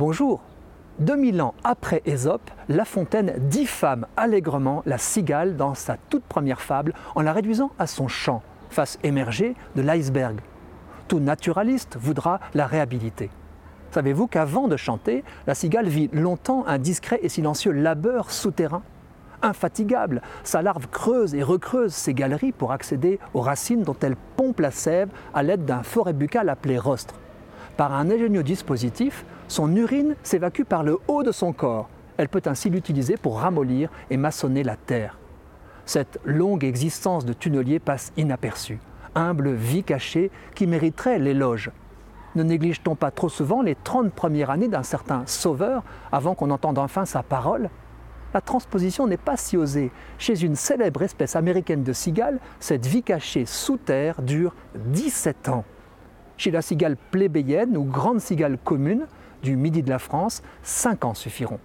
Bonjour 2000 ans après Ésope, La Fontaine diffame allègrement la cigale dans sa toute première fable en la réduisant à son chant, face émergée de l'iceberg. Tout naturaliste voudra la réhabiliter. Savez-vous qu'avant de chanter, la cigale vit longtemps un discret et silencieux labeur souterrain? Infatigable, sa larve creuse et recreuse ses galeries pour accéder aux racines dont elle pompe la sève à l'aide d'un forêt buccal appelé rostre. Par un ingénieux dispositif, son urine s'évacue par le haut de son corps. Elle peut ainsi l'utiliser pour ramollir et maçonner la terre. Cette longue existence de tunnelier passe inaperçue, humble vie cachée qui mériterait l'éloge. Ne néglige-t-on pas trop souvent les 30 premières années d'un certain sauveur avant qu'on entende enfin sa parole? La transposition n'est pas si osée. Chez une célèbre espèce américaine de cigale, cette vie cachée sous terre dure 17 ans. Chez la cigale plébéienne ou grande cigale commune du midi de la France, 5 ans suffiront.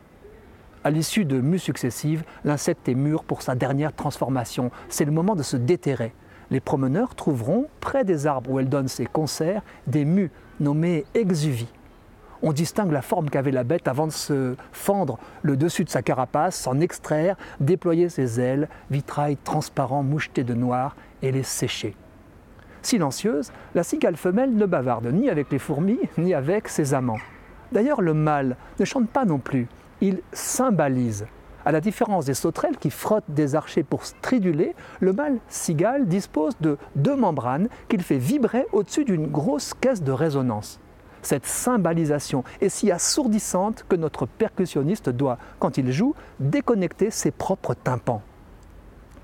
À l'issue de mues successives, l'insecte est mûr pour sa dernière transformation. C'est le moment de se déterrer. Les promeneurs trouveront, près des arbres où elle donne ses concerts, des mues nommées exuvies. On distingue la forme qu'avait la bête avant de se fendre le dessus de sa carapace, s'en extraire, déployer ses ailes, vitrail transparent moucheté de noir, et les sécher. Silencieuse, la cigale femelle ne bavarde ni avec les fourmis, ni avec ses amants. D'ailleurs, le mâle ne chante pas non plus, il symbolise. À la différence des sauterelles qui frottent des archers pour striduler, le mâle cigale dispose de deux membranes qu'il fait vibrer au-dessus d'une grosse caisse de résonance. Cette symbolisation est si assourdissante que notre percussionniste doit, quand il joue, déconnecter ses propres tympans.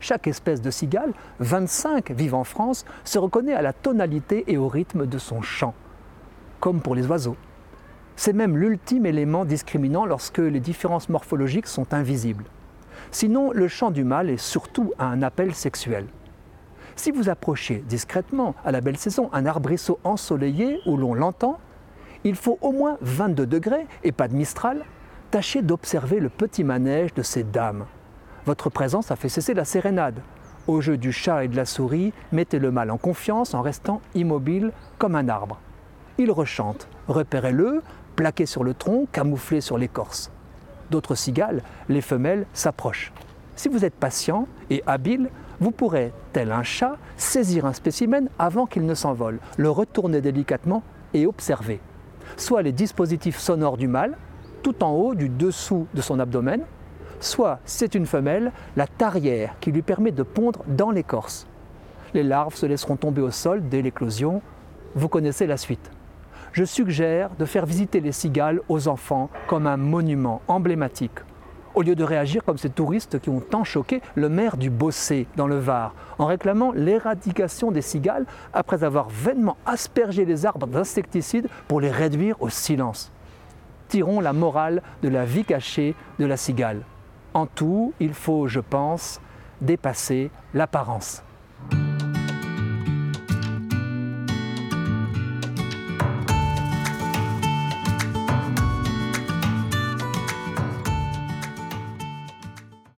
Chaque espèce de cigale, 25 vivent en France, se reconnaît à la tonalité et au rythme de son chant, comme pour les oiseaux. C'est même l'ultime élément discriminant lorsque les différences morphologiques sont invisibles. Sinon, le chant du mâle est surtout un appel sexuel. Si vous approchez discrètement à la belle saison un arbrisseau ensoleillé où l'on l'entend, il faut au moins 22 degrés et pas de mistral. Tâchez d'observer le petit manège de ces dames. Votre présence a fait cesser la sérénade. Au jeu du chat et de la souris, mettez le mâle en confiance en restant immobile comme un arbre. Il rechante. Repérez-le, plaqué sur le tronc, camouflé sur l'écorce. D'autres cigales, les femelles, s'approchent. Si vous êtes patient et habile, vous pourrez, tel un chat, saisir un spécimen avant qu'il ne s'envole, le retourner délicatement et observer. Soit les dispositifs sonores du mâle, tout en haut du dessous de son abdomen, soit, c'est une femelle, la tarière qui lui permet de pondre dans l'écorce. Les larves se laisseront tomber au sol dès l'éclosion. Vous connaissez la suite je suggère de faire visiter les cigales aux enfants comme un monument emblématique, au lieu de réagir comme ces touristes qui ont tant choqué le maire du Bossé dans le Var, en réclamant l'éradication des cigales après avoir vainement aspergé les arbres d'insecticides pour les réduire au silence. Tirons la morale de la vie cachée de la cigale. En tout, il faut, je pense, dépasser l'apparence.